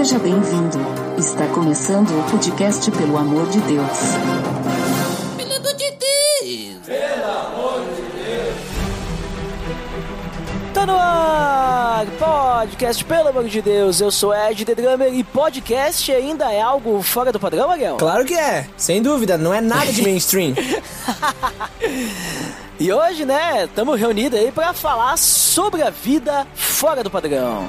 Seja bem-vindo. Está começando o podcast Pelo Amor de Deus. Pelo amor de Deus! Tá no ar! Podcast, pelo amor de Deus, eu sou Ed The Drummer e podcast ainda é algo fora do padrão, Ariel? Claro que é, sem dúvida, não é nada de mainstream. E hoje, né, estamos reunidos aí para falar sobre a vida fora do padrão.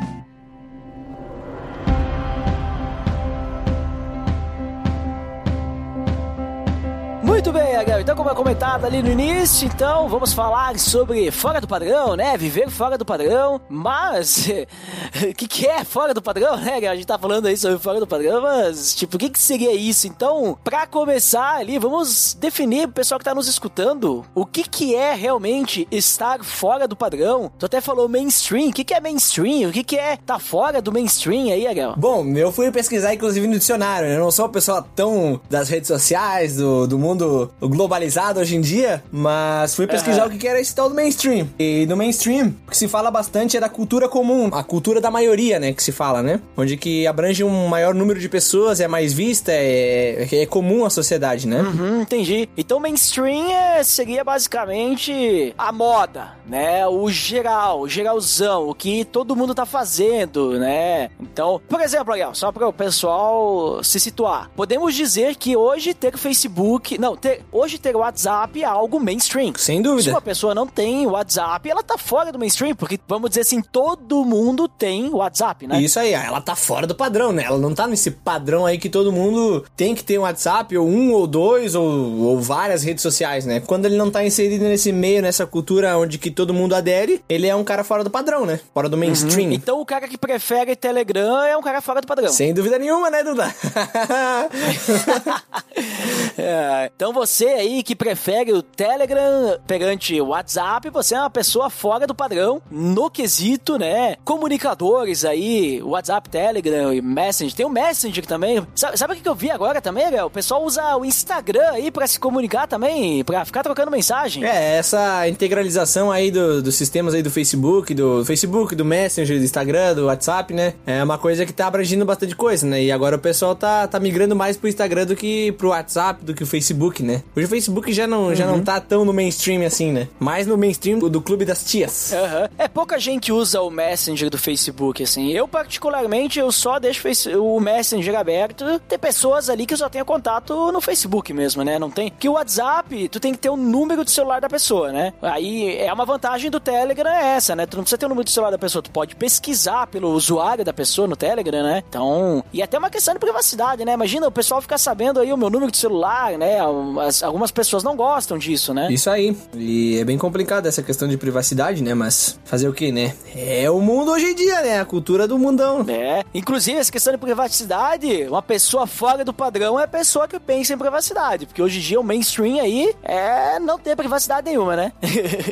Muito bem, Ariel. Então, como é comentado ali no início, então vamos falar sobre fora do padrão, né? Viver fora do padrão. Mas, o que, que é fora do padrão, né, Ariel? A gente tá falando aí sobre fora do padrão, mas, tipo, o que, que seria isso? Então, pra começar ali, vamos definir pro pessoal que tá nos escutando o que, que é realmente estar fora do padrão. Tu até falou mainstream. O que, que é mainstream? O que, que é tá fora do mainstream aí, Ariel? Bom, eu fui pesquisar, inclusive, no dicionário. né? Eu não sou uma pessoa tão das redes sociais, do, do mundo globalizado hoje em dia, mas fui pesquisar o que que era esse tal do mainstream. E no mainstream, o que se fala bastante é da cultura comum, a cultura da maioria, né, que se fala, né? Onde que abrange um maior número de pessoas, é mais vista, é, é comum à sociedade, né? Uhum, entendi. Então mainstream é, seria basicamente a moda, né? O geral, o geralzão, o que todo mundo tá fazendo, né? Então, por exemplo, Ariel, só para o pessoal se situar, podemos dizer que hoje ter Facebook, não, ter, hoje ter WhatsApp é algo mainstream. Sem Se dúvida. uma pessoa não tem WhatsApp, ela tá fora do mainstream, porque vamos dizer assim, todo mundo tem WhatsApp, né? Isso aí, ela tá fora do padrão, né? Ela não tá nesse padrão aí que todo mundo tem que ter um WhatsApp, ou um, ou dois, ou, ou várias redes sociais, né? Quando ele não tá inserido nesse meio, nessa cultura onde que todo mundo adere, ele é um cara fora do padrão, né? Fora do mainstream. Então o cara que prefere Telegram é um cara fora do padrão. Sem dúvida nenhuma, né, Duda? É, então você aí que prefere o Telegram perante o WhatsApp, você é uma pessoa fora do padrão no quesito, né? Comunicadores aí, WhatsApp, Telegram e Messenger. Tem o Messenger também. Sabe, sabe o que eu vi agora também, Gabriel? O pessoal usa o Instagram aí pra se comunicar também, pra ficar trocando mensagem. é, essa integralização aí do- dos sistemas aí do Facebook, do Facebook, do Messenger, do Instagram, do WhatsApp, né? É uma coisa que tá abrangindo bastante coisa, né? E agora o pessoal tá, tá migrando mais pro Instagram do que pro WhatsApp, do que o Facebook, né? Hoje o Facebook já não, já não tá tão no mainstream assim, né? Mais no mainstream do, do clube das tias. Aham. É pouca gente usa o Messenger do Facebook, assim. Eu, particularmente, eu só deixo o Messenger aberto. Tem pessoas ali que só tenho contato no Facebook mesmo, né? Não tem. Que o WhatsApp, tu tem que ter o número do celular da pessoa, né? Aí é uma vantagem do Telegram é essa, né? Tu não precisa ter o número do celular da pessoa, tu pode pesquisar pelo usuário da pessoa no Telegram, né? Então. E até uma questão de privacidade, né? Imagina o pessoal ficar sabendo aí o meu número de celular, né? As- algumas pessoas não gostam disso, né? Isso aí. E é bem complicado essa questão de privacidade, né? Mas fazer o que, né? É o mundo hoje em dia, né? A cultura do mundão. É, inclusive essa questão de privacidade, uma pessoa fora do padrão é a pessoa que pensa em privacidade, porque hoje em dia o mainstream aí é não ter privacidade nenhuma, né?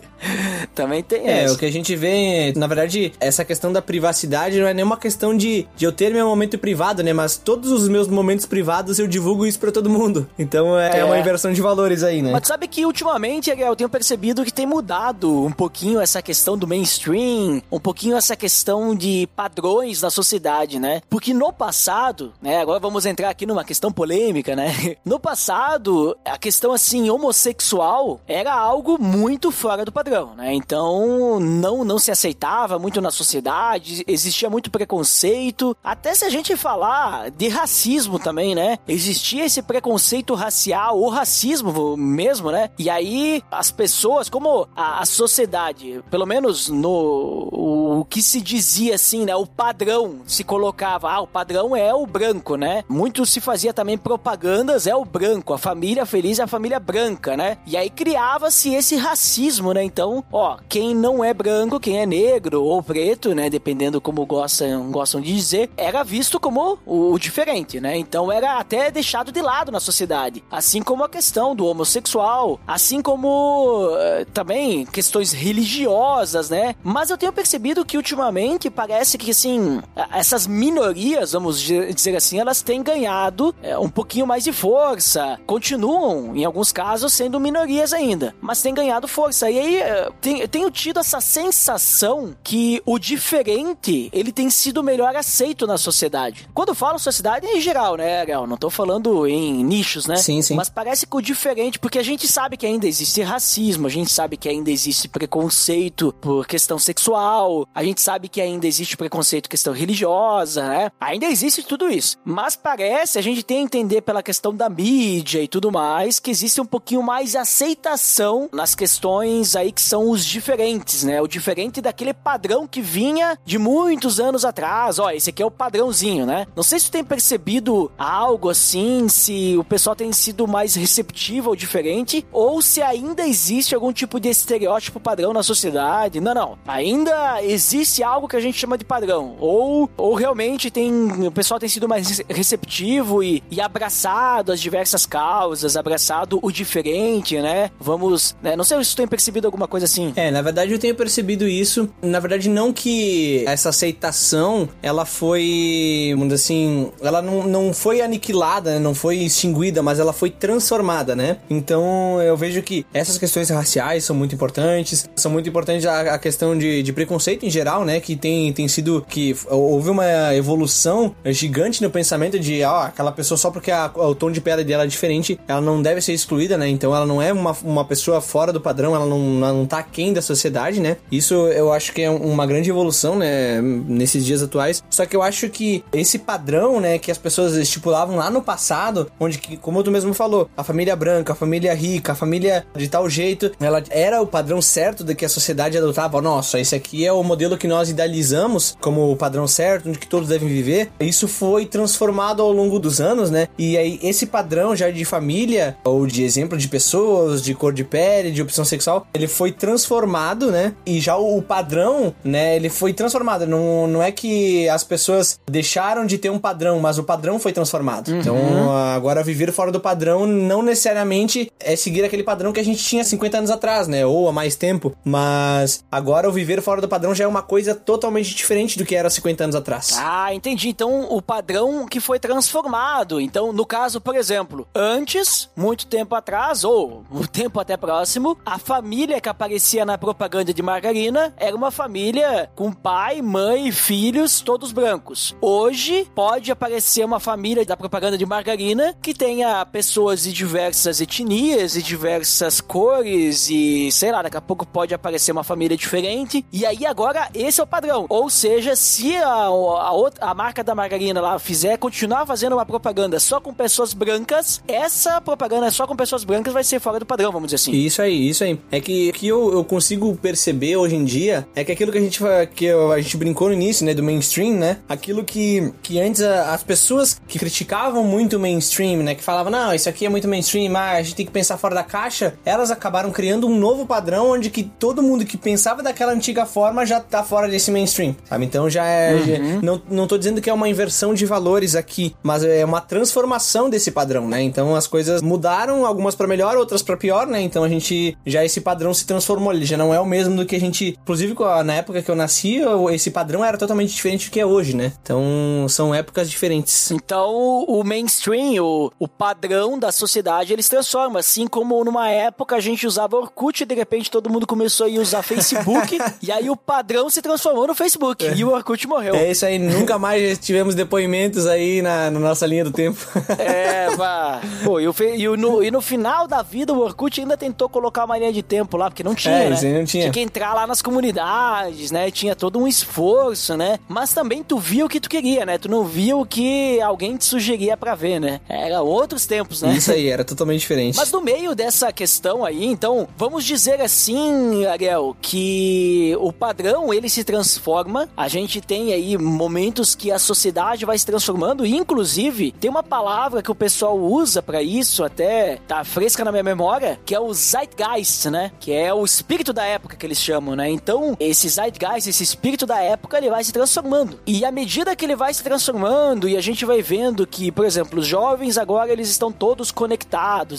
Também tem É, essa. o que a gente vê, na verdade, essa questão da privacidade não é nenhuma questão de, de eu ter meu momento privado, né? Mas todos os meus momentos privados eu divulgo isso pra todo mundo. Então é, É. uma inversão de valores aí, né? Mas sabe que ultimamente, Ariel, eu tenho percebido que tem mudado um pouquinho essa questão do mainstream, um pouquinho essa questão de padrões da sociedade, né? Porque no passado, né, agora vamos entrar aqui numa questão polêmica, né? No passado, a questão assim homossexual era algo muito fora do padrão, né? Então não não se aceitava muito na sociedade, existia muito preconceito, até se a gente falar de racismo também, né? Existia esse preconceito racial, racismo mesmo, né? E aí as pessoas, como a, a sociedade, pelo menos no o o que se dizia assim, né? O padrão se colocava, ah, o padrão é o branco, né? Muito se fazia também propagandas, é o branco, a família feliz é a família branca, né? E aí criava-se esse racismo, né? Então, ó, quem não é branco, quem é negro ou preto, né? Dependendo como gostam, gostam de dizer, era visto como o, o diferente, né? Então era até deixado de lado na sociedade. Assim como a questão do homossexual, assim como uh, também questões religiosas, né? Mas eu tenho percebido que ultimamente parece que, assim, essas minorias, vamos dizer assim, elas têm ganhado é, um pouquinho mais de força. Continuam, em alguns casos, sendo minorias ainda, mas têm ganhado força. E aí, é, tem, tenho tido essa sensação que o diferente, ele tem sido melhor aceito na sociedade. Quando eu falo sociedade, é em geral, né, Ariel? Não tô falando em nichos, né? Sim, sim. Mas parece que o diferente, porque a gente sabe que ainda existe racismo, a gente sabe que ainda existe preconceito por questão sexual, a gente sabe que ainda existe preconceito por questão religiosa, né? Ainda existe tudo isso. Mas parece, a gente tem a entender pela questão da mídia e tudo mais, que existe um pouquinho mais aceitação nas questões aí que são os diferentes, né? O diferente daquele padrão que vinha de muitos anos atrás. Ó, esse aqui é o padrãozinho, né? Não sei se tu tem percebido algo assim, se o pessoal tem sido mais receptivo ao diferente, ou se ainda existe algum tipo de estereótipo padrão na sociedade. Não, não. Ainda existe algo que a gente chama de padrão. Ou, ou realmente tem. O pessoal tem sido mais receptivo e, e abraçado as diversas causas, abraçado o diferente, né? Vamos. Né? Não sei se tu tem percebido alguma coisa assim. É, na verdade eu tenho percebido isso. Na verdade, não que essa aceitação ela foi. Assim. Ela não, não foi aniquilada, né? não foi extinguida, mas ela foi transformada, né? Então eu vejo que essas questões raciais são muito importantes. São muito importantes a, a questão de, de, preconceito em geral, né? Que tem, tem sido. que houve uma evolução gigante no pensamento de, ó, aquela pessoa só porque a, o tom de pele dela é diferente, ela não deve ser excluída, né? Então ela não é uma, uma pessoa fora do padrão, ela não, ela não tá aquém da sociedade, né? Isso eu acho que é uma grande evolução, né? Nesses dias atuais. Só que eu acho que esse padrão, né, que as pessoas estipulavam lá no passado, onde, que, como tu mesmo falou, a família branca, a família rica, a família de tal jeito, ela era o padrão certo de que a sociedade adotava. Nossa, esse aqui é o modelo que nós idealizamos como o padrão certo, onde que todos devem viver. Isso foi transformado ao longo dos anos, né? E aí esse padrão já de família ou de exemplo de pessoas, de cor de pele, de opção sexual, ele foi transformado, né? E já o padrão, né, ele foi transformado. Não, não é que as pessoas deixaram de ter um padrão, mas o padrão foi transformado. Uhum. Então, agora viver fora do padrão não necessariamente é seguir aquele padrão que a gente tinha 50 anos atrás, né? Ou há mais tempo. Mas agora o viver fora do padrão já é uma coisa totalmente diferente do que era 50 anos atrás. Ah, entendi. Então, o padrão que foi transformado. Então, no caso, por exemplo, antes, muito tempo atrás, ou um tempo até próximo, a família que aparecia na propaganda de margarina era uma família com pai, mãe filhos, todos brancos. Hoje, pode aparecer uma família da propaganda de margarina que tenha pessoas de diversas etnias e diversas cores e, sei lá, daqui a pouco pode aparecer uma família diferente. E aí, agora, esse é o padrão. Ou seja, se a, a, outra, a marca da margarina lá fizer continuar fazendo uma propaganda só com pessoas brancas, essa propaganda só com pessoas brancas vai ser fora do padrão, vamos dizer assim. Isso aí, isso aí. É que que eu, eu consigo perceber hoje em dia é que aquilo que a gente que a gente brincou no início, né, do mainstream, né? Aquilo que que antes a, as pessoas que criticavam muito o mainstream, né, que falavam, não, isso aqui é muito mainstream, mas a gente tem que pensar fora da caixa, elas acabaram criando um novo padrão onde que todo mundo que pensava daquela antiga forma já tá fora desse mainstream, sabe? Então já é, uhum. já, não, não tô dizendo que é uma inversão de valores aqui, mas é uma transformação desse padrão, né? Então as coisas mudaram, algumas para melhor, outras para pior, né? Então a gente já esse padrão se transformou, ele já não é o mesmo do que a gente, inclusive na época que eu nasci, esse padrão era totalmente diferente do que é hoje, né? Então são épocas diferentes. Então o mainstream, o, o padrão da sociedade, ele se transforma, assim como numa época a gente usava Orkut e de repente todo mundo começou a usar Facebook e aí o padrão se transformou no Facebook é. e o Orkut morreu. É isso aí, nunca mais tivemos depoimentos aí na, na nossa linha do tempo. É, vá. Pô, e, o, e, no, e no final da vida o Orkut ainda tentou colocar uma linha de tempo lá, porque não tinha, é, né? não tinha. Tinha que entrar lá nas comunidades, né? Tinha todo um esforço, né? Mas também tu via o que tu queria, né? Tu não via o que alguém te sugeria para ver, né? Era outros tempos, né? Isso aí, era totalmente diferente. Mas no meio dessa questão aí, então, vamos dizer assim, Ariel, que o padrão padrão ele se transforma. A gente tem aí momentos que a sociedade vai se transformando, e inclusive tem uma palavra que o pessoal usa para isso, até tá fresca na minha memória, que é o zeitgeist, né? Que é o espírito da época que eles chamam, né? Então, esse zeitgeist, esse espírito da época, ele vai se transformando. E à medida que ele vai se transformando e a gente vai vendo que, por exemplo, os jovens agora eles estão todos conectados,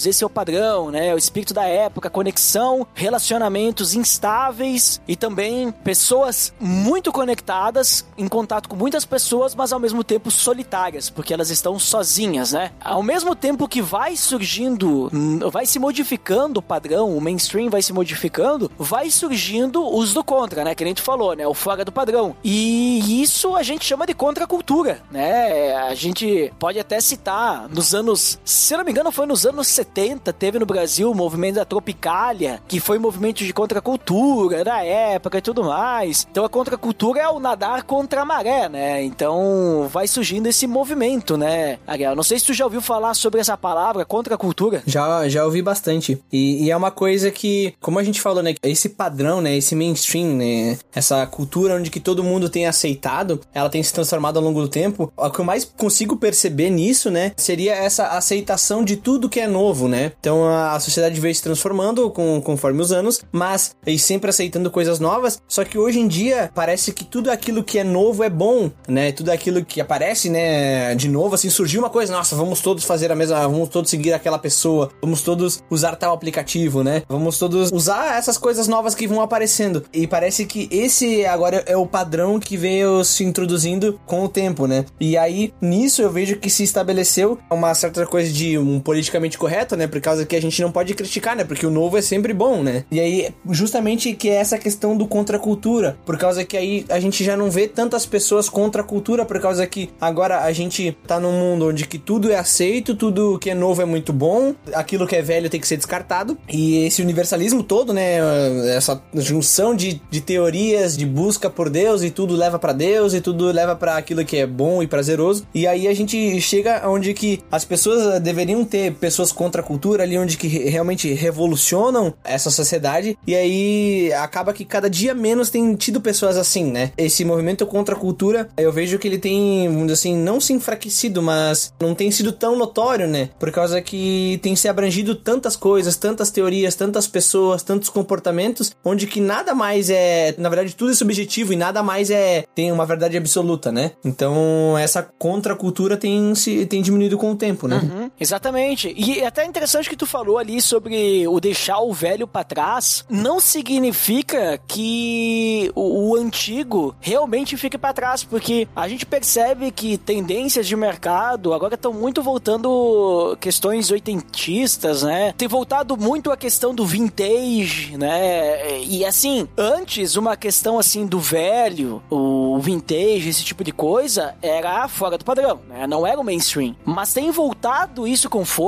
esse é o padrão, né? O espírito da época, conexão, relacionamentos instáveis e também pessoas muito conectadas, em contato com muitas pessoas, mas ao mesmo tempo solitárias, porque elas estão sozinhas, né? Ao mesmo tempo que vai surgindo, vai se modificando o padrão, o mainstream vai se modificando, vai surgindo os do contra, né? Que a gente falou, né? O fora do padrão. E isso a gente chama de contracultura, né? A gente pode até citar nos anos, se não me engano, foi nos anos 70, teve no Brasil o movimento da Tropicália, que foi um movimento de contracultura da época e tudo mais. Então a contracultura é o nadar contra a maré, né? Então vai surgindo esse movimento, né? Ariel, não sei se tu já ouviu falar sobre essa palavra, contracultura. Já, já ouvi bastante. E, e, é uma coisa que, como a gente falou, né? Esse padrão, né? Esse mainstream, né? Essa cultura onde que todo mundo tem aceitado, ela tem se transformado ao longo do tempo. O que eu mais consigo perceber nisso, né? Seria essa aceitação de tudo que é novo, né? Então a sociedade veio se transformando com, conforme os anos, mas e sempre aceitando coisas novas. Só que hoje em dia parece que tudo aquilo que é novo é bom, né? Tudo aquilo que aparece, né? De novo, assim, surgiu uma coisa, nossa, vamos todos fazer a mesma, vamos todos seguir aquela pessoa, vamos todos usar tal aplicativo, né? Vamos todos usar essas coisas novas que vão aparecendo. E parece que esse agora é o padrão que veio se introduzindo com o tempo, né? E aí, nisso eu vejo que se estabeleceu uma certa coisa de um politicamente correto, né? Por causa que a gente não pode criticar, né? Porque o novo é sempre bom, né? E aí, justamente que é essa questão do contra cultura, por causa que aí a gente já não vê tantas pessoas contra a cultura, por causa que agora a gente tá num mundo onde que tudo é aceito, tudo que é novo é muito bom, aquilo que é velho tem que ser descartado. E esse universalismo todo, né? Essa junção de, de teorias, de busca por Deus e tudo leva para Deus e tudo leva para aquilo que é bom e prazeroso. E aí a gente chega onde que as pessoas deveriam ter pessoas contra a cultura ali onde que realmente revolucionam essa sociedade e aí acaba que cada dia menos tem tido pessoas assim, né? Esse movimento contra a cultura, eu vejo que ele tem, assim, não se enfraquecido, mas não tem sido tão notório, né? Por causa que tem se abrangido tantas coisas, tantas teorias, tantas pessoas, tantos comportamentos, onde que nada mais é, na verdade, tudo é subjetivo e nada mais é tem uma verdade absoluta, né? Então, essa contracultura tem se tem diminuído com o tempo, né? Uhum, exatamente. E é até interessante que tu falou ali sobre o deixar o velho para trás, não significa que o, o antigo realmente fique para trás, porque a gente percebe que tendências de mercado agora estão muito voltando questões oitentistas, né? Tem voltado muito a questão do vintage, né? E assim, antes uma questão assim do velho, o vintage, esse tipo de coisa, era fora do padrão, né? Não era o mainstream. Mas tem voltado isso com força,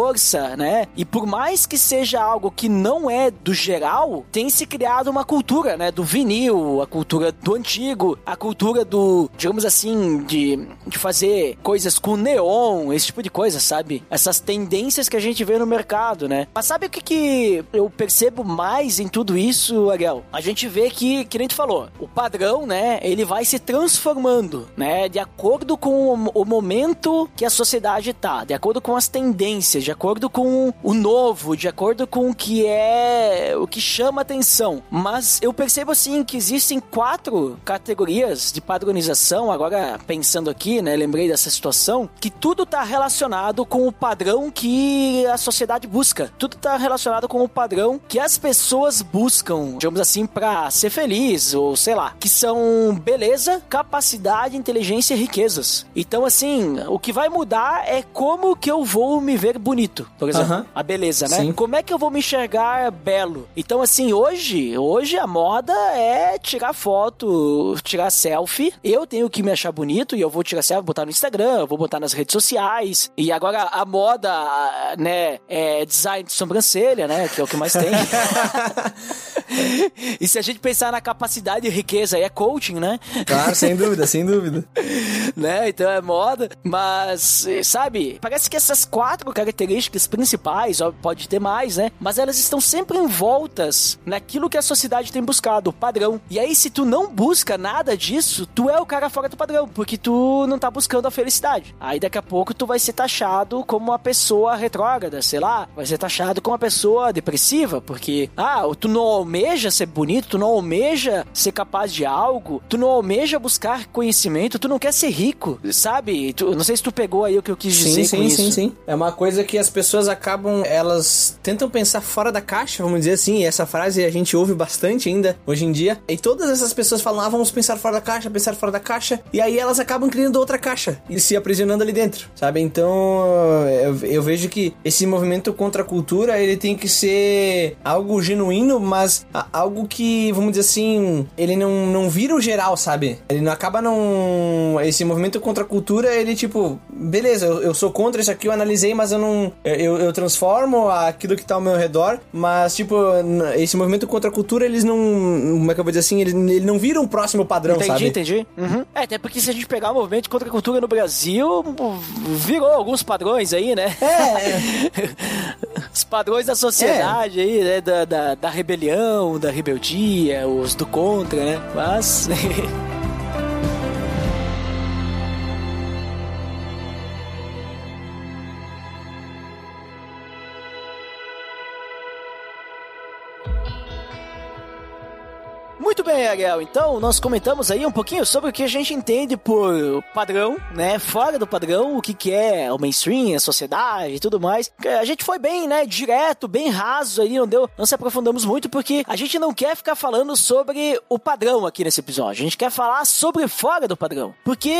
né? E por mais que seja algo que não é do geral, tem se criado uma cultura, né? Do vinil, a cultura do antigo, a cultura do, digamos assim, de, de fazer coisas com neon, esse tipo de coisa, sabe? Essas tendências que a gente vê no mercado, né? Mas sabe o que, que eu percebo mais em tudo isso, Ariel? A gente vê que, que nem tu falou, o padrão, né? Ele vai se transformando, né? De acordo com o, o momento que a sociedade tá, de acordo com as tendências, de acordo com o novo, de acordo com o que é o que chama atenção. Mas eu percebo assim que existem quatro categorias de padronização. Agora pensando aqui, né, lembrei dessa situação que tudo tá relacionado com o padrão que a sociedade busca. Tudo tá relacionado com o padrão que as pessoas buscam, digamos assim, para ser feliz ou sei lá, que são beleza, capacidade, inteligência e riquezas. Então assim, o que vai mudar é como que eu vou me ver bonito, por exemplo, Aham. a beleza, né? Sim. Como é que eu vou me enxergar belo? Então assim, hoje, hoje a moda é tirar foto, tirar selfie. Eu tenho que me achar bonito e eu vou tirar selfie, botar no Instagram, eu vou botar nas redes sociais. E agora a moda, né, é design de sobrancelha, né, que é o que mais tem. e se a gente pensar na capacidade e riqueza, aí é coaching, né? Claro, sem dúvida, sem dúvida. né? Então é moda, mas sabe, parece que essas quatro características principais, ó, pode ter mais, né? Mas elas estão sempre envoltas naquilo que a sociedade tem buscado, o padrão. E aí, se tu não busca nada disso, tu é o cara fora do padrão, porque tu não tá buscando a felicidade. Aí daqui a pouco tu vai ser taxado como uma pessoa retrógrada, sei lá, vai ser taxado como uma pessoa depressiva, porque, ah, tu não almeja ser bonito, tu não almeja ser capaz de algo, tu não almeja buscar conhecimento, tu não quer ser rico, sabe? Tu, não sei se tu pegou aí o que eu quis dizer sim, com sim, isso. Sim, sim, sim. É uma coisa que as pessoas acabam, elas tentam pensar fora da caixa, vamos dizer assim, e essa frase a gente ouve bastante ainda hoje em dia, e todas essas pessoas falam, ah, vamos pensar fora da caixa, pensar fora da caixa, e aí elas acabam criando outra caixa e se aprisionando ali dentro, sabe? Então, eu, eu vejo que esse movimento contra a cultura, ele tem que ser algo genuíno, mas algo que, vamos dizer assim, ele não, não vira o geral, sabe? Ele não acaba não... Esse movimento contra a cultura, ele tipo, beleza, eu, eu sou contra isso aqui, eu analisei, mas eu não... Eu, eu transformo aquilo que tá ao meu redor, mas tipo, esse movimento contra a cultura, eles não... Como é que eu vou dizer assim? Ele, ele não vira um próximo padrão, entendi, sabe? Entendi, entendi. Uhum. É, até porque se a gente pegar o movimento contra a cultura no Brasil, virou alguns padrões aí, né? É. Os padrões da sociedade é. aí, né? Da, da, da, rebelião, da rebeldia, os do contra, né? Mas. Ariel. Então, nós comentamos aí um pouquinho sobre o que a gente entende por padrão, né? Fora do padrão, o que, que é o mainstream, a sociedade e tudo mais. A gente foi bem, né? Direto, bem raso aí, não deu, não se aprofundamos muito, porque a gente não quer ficar falando sobre o padrão aqui nesse episódio. A gente quer falar sobre fora do padrão. Porque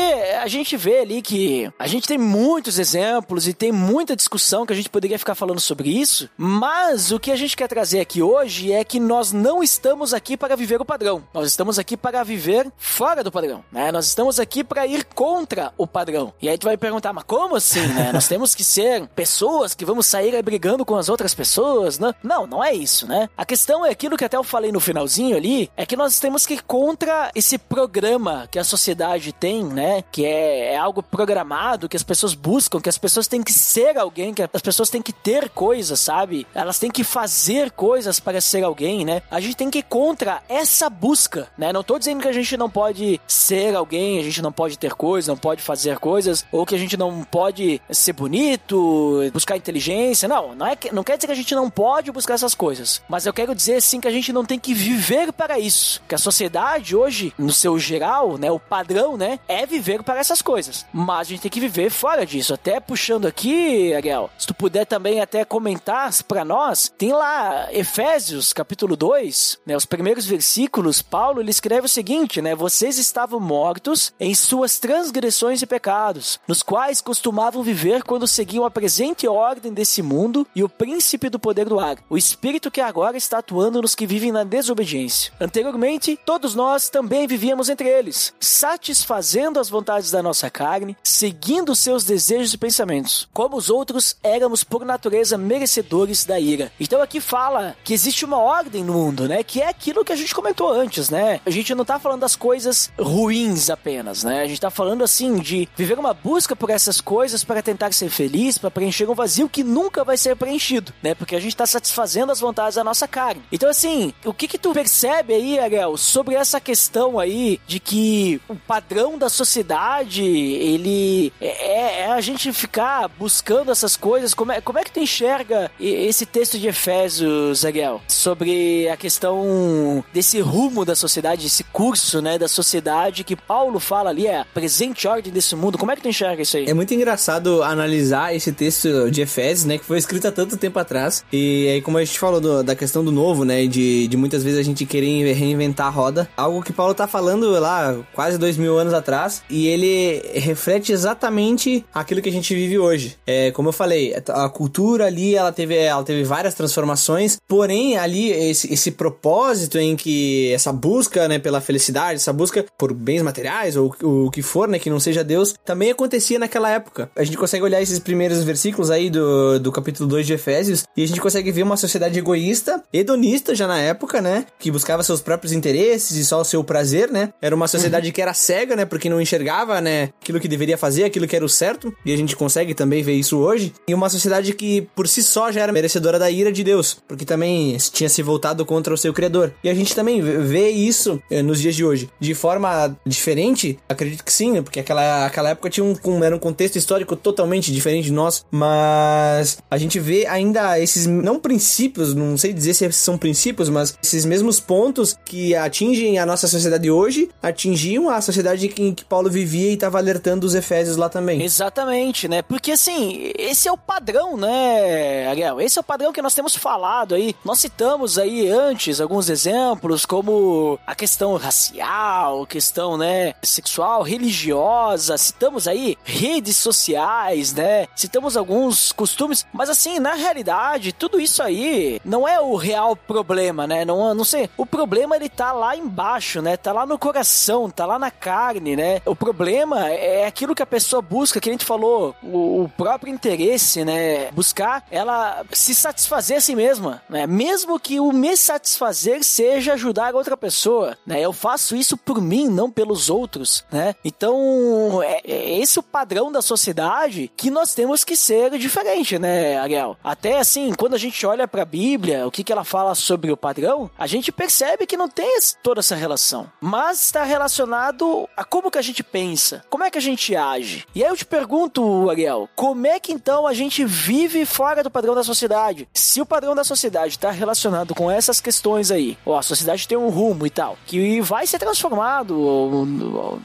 a gente vê ali que a gente tem muitos exemplos e tem muita discussão que a gente poderia ficar falando sobre isso, mas o que a gente quer trazer aqui hoje é que nós não estamos aqui para viver o padrão. Nós estamos aqui para viver fora do padrão, né? Nós estamos aqui para ir contra o padrão. E aí tu vai perguntar, mas como assim, né? Nós temos que ser pessoas que vamos sair brigando com as outras pessoas, né? Não, não é isso, né? A questão é aquilo que até eu falei no finalzinho ali, é que nós temos que ir contra esse programa que a sociedade tem, né? Que é, é algo programado, que as pessoas buscam, que as pessoas têm que ser alguém, que as pessoas têm que ter coisas, sabe? Elas têm que fazer coisas para ser alguém, né? A gente tem que ir contra essa busca, né? Não tô dizendo que a gente não pode ser alguém, a gente não pode ter coisas, não pode fazer coisas, ou que a gente não pode ser bonito, buscar inteligência. Não, não, é que, não quer dizer que a gente não pode buscar essas coisas. Mas eu quero dizer sim que a gente não tem que viver para isso. Que a sociedade hoje, no seu geral, né, o padrão, né, é viver para essas coisas. Mas a gente tem que viver fora disso. Até puxando aqui, Ariel, se tu puder também até comentar para nós, tem lá Efésios, capítulo 2, né, os primeiros versículos Paulo ele escreve o seguinte, né? Vocês estavam mortos em suas transgressões e pecados, nos quais costumavam viver quando seguiam a presente ordem desse mundo e o príncipe do poder do ar, o espírito que agora está atuando nos que vivem na desobediência. Anteriormente, todos nós também vivíamos entre eles, satisfazendo as vontades da nossa carne, seguindo seus desejos e pensamentos. Como os outros, éramos por natureza merecedores da ira. Então aqui fala que existe uma ordem no mundo, né? Que é aquilo que a gente comentou antes, né? A gente não tá falando das coisas ruins apenas, né? A gente tá falando assim de viver uma busca por essas coisas para tentar ser feliz, para preencher um vazio que nunca vai ser preenchido, né? Porque a gente tá satisfazendo as vontades da nossa carne. Então assim, o que que tu percebe aí, Ariel, sobre essa questão aí de que o padrão da sociedade, ele é, é a gente ficar buscando essas coisas, como é, como é que tu enxerga esse texto de Efésios, Ariel, sobre a questão desse rumo da sociedade, esse curso, né, da sociedade que Paulo fala ali, é a presente ordem desse mundo. Como é que tu enxerga isso aí? É muito engraçado analisar esse texto de Efésios, né, que foi escrito há tanto tempo atrás. E aí, como a gente falou do, da questão do novo, né, de, de muitas vezes a gente querer reinventar a roda, algo que Paulo tá falando lá quase dois mil anos atrás, e ele reflete exatamente aquilo que a gente vive hoje. É, como eu falei, a cultura ali, ela teve, ela teve várias transformações, porém ali esse, esse propósito em que essa busca, né, pela felicidade, essa busca por bens materiais ou o que for, né, que não seja Deus, também acontecia naquela época. A gente consegue olhar esses primeiros versículos aí do, do capítulo 2 de Efésios e a gente consegue ver uma sociedade egoísta, hedonista já na época, né, que buscava seus próprios interesses e só o seu prazer, né? Era uma sociedade que era cega, né, porque não enxergava, né, aquilo que deveria fazer, aquilo que era o certo, e a gente consegue também ver isso hoje. E uma sociedade que por si só já era merecedora da ira de Deus, porque também tinha se voltado contra o seu criador. E a gente também vê isso eh, nos dias de hoje. De forma diferente, acredito que sim, né? porque aquela, aquela época tinha um, era um contexto histórico totalmente diferente de nós, mas a gente vê ainda esses, não princípios, não sei dizer se são princípios, mas esses mesmos pontos que atingem a nossa sociedade hoje, atingiam a sociedade em que Paulo vivia e estava alertando os Efésios lá também. Exatamente, né? Porque assim, esse é o padrão, né, Ariel? Esse é o padrão que nós temos falado aí. Nós citamos aí antes alguns exemplos, como a questão racial, questão, né, sexual, religiosa, citamos aí redes sociais, né? Citamos alguns costumes, mas assim, na realidade, tudo isso aí não é o real problema, né? Não, não sei. O problema ele tá lá embaixo, né? Tá lá no coração, tá lá na carne, né? O problema é aquilo que a pessoa busca, que a gente falou, o, o próprio interesse, né? Buscar ela se satisfazer a si mesma, né? Mesmo que o me satisfazer seja ajudar outra pessoa, né? Eu faço isso por mim, não pelos outros, né? Então, é, é esse o padrão da sociedade que nós temos que ser diferente, né, Ariel? Até assim, quando a gente olha para a Bíblia, o que, que ela fala sobre o padrão, a gente percebe que não tem toda essa relação, mas está relacionado a como que a gente pensa, como é que a gente age. E aí eu te pergunto, Ariel, como é que então a gente vive fora do padrão da sociedade? Se o padrão da sociedade está relacionado com essas questões aí, ó, a sociedade tem um rumo e tal, que vai ser transformado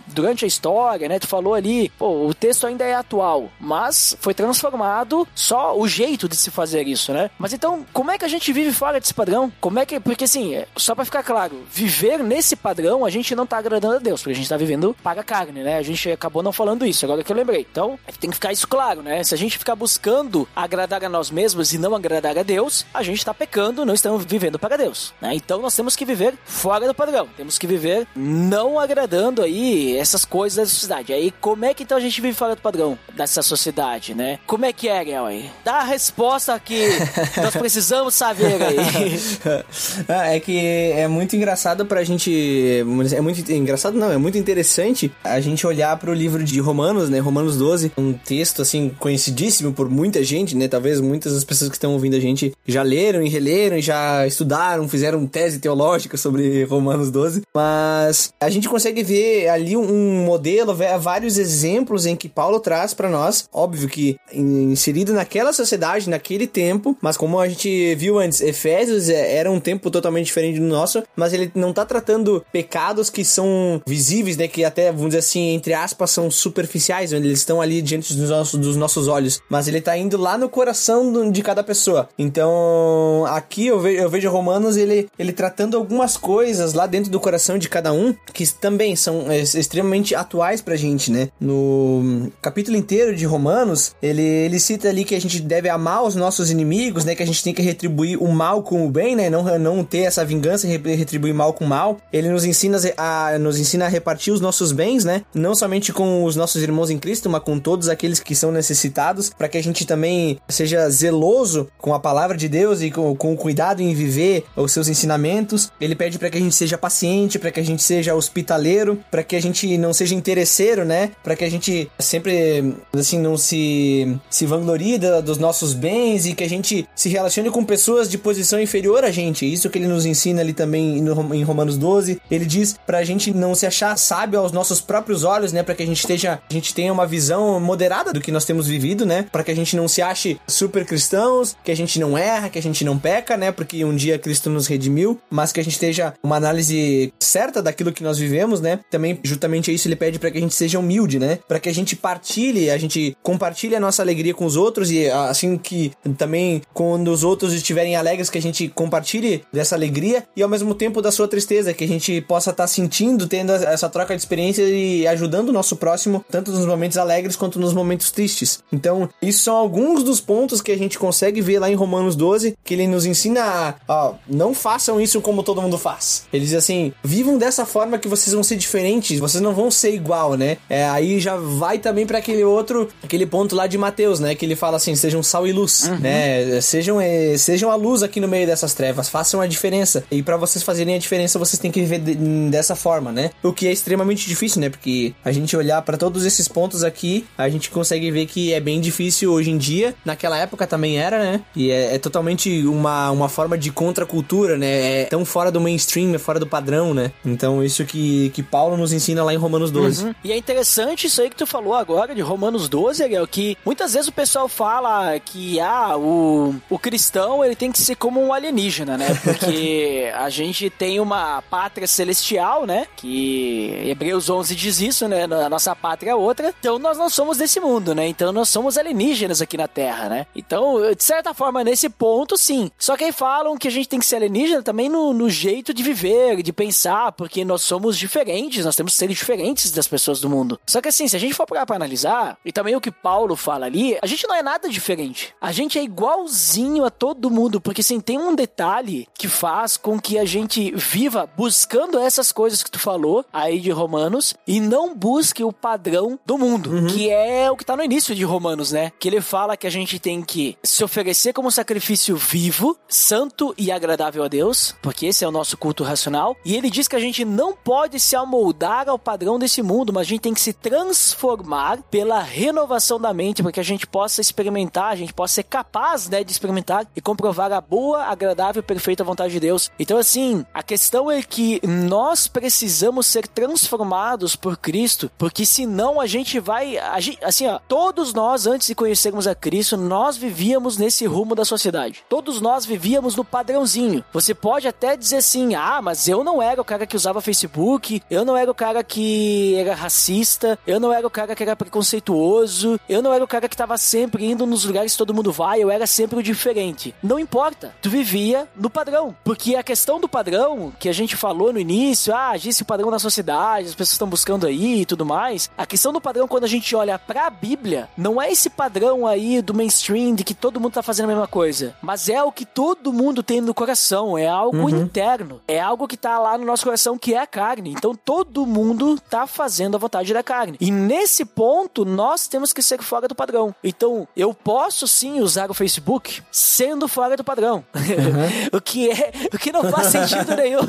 durante a história, né? Tu falou ali, pô, o texto ainda é atual, mas foi transformado só o jeito de se fazer isso, né? Mas então, como é que a gente vive fora desse padrão? Como é que, porque assim, é, só para ficar claro, viver nesse padrão, a gente não tá agradando a Deus, porque a gente tá vivendo para a carne, né? A gente acabou não falando isso, agora que eu lembrei. Então, tem que ficar isso claro, né? Se a gente ficar buscando agradar a nós mesmos e não agradar a Deus, a gente tá pecando, não estamos vivendo para Deus, né? Então, nós temos que viver fora do padrão. Temos que viver não agradando aí essas coisas da sociedade. Aí, como é que então a gente vive fora do padrão dessa sociedade, né? Como é que é, Ariel? Aí? Dá a resposta que nós precisamos saber aí. ah, é que é muito engraçado pra gente. É muito engraçado, não, é muito interessante a gente olhar pro livro de Romanos, né? Romanos 12, um texto assim conhecidíssimo por muita gente, né? Talvez muitas das pessoas que estão ouvindo a gente já leram e releram, e já estudaram, fizeram tese teológica sobre Romanos 12, mas a gente consegue ver ali um modelo, vários exemplos em que Paulo traz para nós, óbvio que inserido naquela sociedade, naquele tempo, mas como a gente viu antes, Efésios é, era um tempo totalmente diferente do nosso, mas ele não tá tratando pecados que são visíveis, né, que até, vamos dizer assim, entre aspas, são superficiais, onde eles estão ali diante dos nossos, dos nossos olhos, mas ele tá indo lá no coração de cada pessoa. Então, aqui eu vejo, eu vejo Romanos, ele, ele tratando algumas coisas lá dentro do coração de cada um, que também são é, extremamente atuais pra gente, né? No capítulo inteiro de Romanos, ele, ele cita ali que a gente deve amar os nossos inimigos, né? Que a gente tem que retribuir o mal com o bem, né? Não, não ter essa vingança e retribuir mal com mal. Ele nos ensina a, nos ensina a repartir os nossos bens, né? Não somente com os nossos irmãos em Cristo, mas com todos aqueles que são necessitados, para que a gente também seja zeloso com a palavra de Deus e com, com cuidado em viver os seus ensinamentos. Ele pede para que a gente seja paciente, para que a gente seja hospitaleiro, para que a gente não seja interesseiro, né? Para que a gente sempre assim não se se vanglorie dos nossos bens e que a gente se relacione com pessoas de posição inferior a gente. Isso que ele nos ensina ali também em Romanos 12. Ele diz pra gente não se achar sábio aos nossos próprios olhos, né? Para que a gente esteja, a gente tenha uma visão moderada do que nós temos vivido, né? Para que a gente não se ache super cristãos, que a gente não erra, que a gente não peca, né? Porque um dia Cristo nos redimiu, mas que a gente esteja uma análise certa daquilo que nós vivemos, né? Também justamente isso ele pede para que a gente seja humilde, né? Para que a gente partilhe, a gente compartilhe a nossa alegria com os outros e assim que também quando os outros estiverem alegres que a gente compartilhe dessa alegria e ao mesmo tempo da sua tristeza, que a gente possa estar tá sentindo, tendo essa troca de experiência e ajudando o nosso próximo tanto nos momentos alegres quanto nos momentos tristes. Então, isso são alguns dos pontos que a gente consegue ver lá em Romanos 12, que ele nos ensina a, ó, não façam isso como todo mundo faz. Ele diz assim: vivam dessa forma que vocês vão ser diferentes, vocês não vão ser igual, né? É, aí já vai também para aquele outro, aquele ponto lá de Mateus, né? Que ele fala assim: sejam sal e luz, uhum. né? Sejam, é, sejam a luz aqui no meio dessas trevas, façam a diferença. E para vocês fazerem a diferença, vocês têm que viver de, dessa forma, né? O que é extremamente difícil, né? Porque a gente olhar para todos esses pontos aqui, a gente consegue ver que é bem difícil hoje em dia. Naquela época também era, né? E é, é totalmente uma, uma forma de contracultura, né? É tão fora do mainstream, é fora do padrão, né? Então isso que, que Paulo nos ensina lá em Romanos 12. Uhum. E é interessante isso aí que tu falou agora de Romanos 12, Ariel, que muitas vezes o pessoal fala que ah, o, o cristão ele tem que ser como um alienígena, né? Porque a gente tem uma pátria celestial, né? Que Hebreus 11 diz isso, né? A nossa pátria é outra. Então nós não somos desse mundo, né? Então nós somos alienígenas aqui na Terra, né? Então, de certa forma, nesse ponto, sim. Só que aí falam que a gente tem que ser alienígena também no, no jeito de viver, de pensar, porque nós somos diferentes, nós temos que ser diferentes das pessoas do mundo. Só que assim, se a gente for parar pra analisar, e também o que Paulo fala ali, a gente não é nada diferente. A gente é igualzinho a todo mundo, porque assim, tem um detalhe que faz com que a gente viva buscando essas coisas que tu falou aí de Romanos e não busque o padrão do mundo, uhum. que é o que tá no início de Romanos, né? Que ele fala que a gente tem que se oferecer como sacrifício vivo, santo e agradável a Deus, porque esse é o nosso culto racional. E ele diz que a gente não pode se amoldar ao padrão desse mundo, mas a gente tem que se transformar pela renovação da mente, para que a gente possa experimentar, a gente possa ser capaz, né, de experimentar e comprovar a boa, agradável perfeita vontade de Deus. Então, assim, a questão é que nós precisamos ser transformados por Cristo, porque senão a gente vai, assim, ó, todos nós antes de conhecermos a Cristo, nós vivíamos nesse rumo da sociedade. Todos nós vivíamos no padrãozinho. Você pode até dizer assim: "Ah, mas eu não era o cara que usava Facebook, eu não era o cara que era racista, eu não era o cara que era preconceituoso, eu não era o cara que tava sempre indo nos lugares que todo mundo vai, eu era sempre o diferente". Não importa. Tu vivia no padrão, porque a questão do padrão que a gente falou no início, ah, disse o padrão da sociedade, as pessoas estão buscando aí e tudo mais. A questão do padrão quando a gente olha para a Bíblia, não é esse padrão aí do mainstream de que todo mundo tá fazendo a mesma coisa, mas é o que todo mundo tem no coração, é algo uhum. interno, é algo que tá lá no nosso coração que é a carne. Então todo mundo tá fazendo a vontade da carne. E nesse ponto nós temos que ser fora do padrão. Então eu posso sim usar o Facebook sendo fora do padrão. Uhum. o que é, o que não faz sentido nenhum.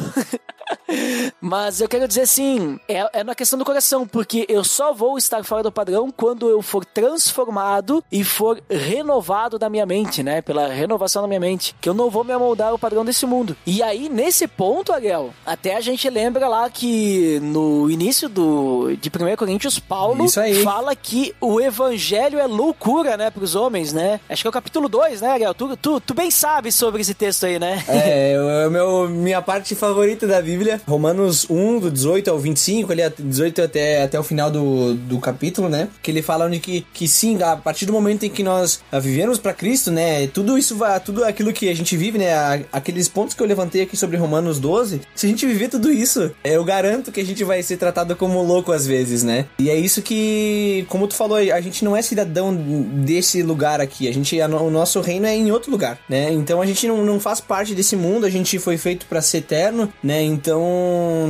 Mas eu quero dizer assim, é, é na questão do coração, porque eu só vou estar fora do padrão quando eu for transformado e for renovado da minha mente, né? Pela renovação da minha mente. Que eu não vou me amoldar ao padrão desse mundo. E aí, nesse ponto, Ariel, até a gente lembra lá que no início do, de 1 Coríntios, Paulo fala que o evangelho é loucura, né, pros homens, né? Acho que é o capítulo 2, né, Ariel? Tu, tu, tu bem sabe sobre esse texto aí, né? É, é meu, minha parte favorita da Bíblia, Romanos 1, do 18 ao 25, ali, 18 até, até o final do, do capítulo, né? Que ele fala onde que, que sim, a partir do momento em que nós ah, vivemos para Cristo, né? Tudo isso vai, tudo aquilo que a gente vive, né? Aqueles pontos que eu levantei aqui sobre Romanos 12, se a gente viver tudo isso, eu garanto que a gente vai ser tratado como louco às vezes, né? E é isso que, como tu falou, a gente não é cidadão desse lugar aqui, a gente, a, o nosso reino é em outro lugar, né? Então a gente não, não faz parte desse mundo, a gente foi feito para ser eterno, né? Então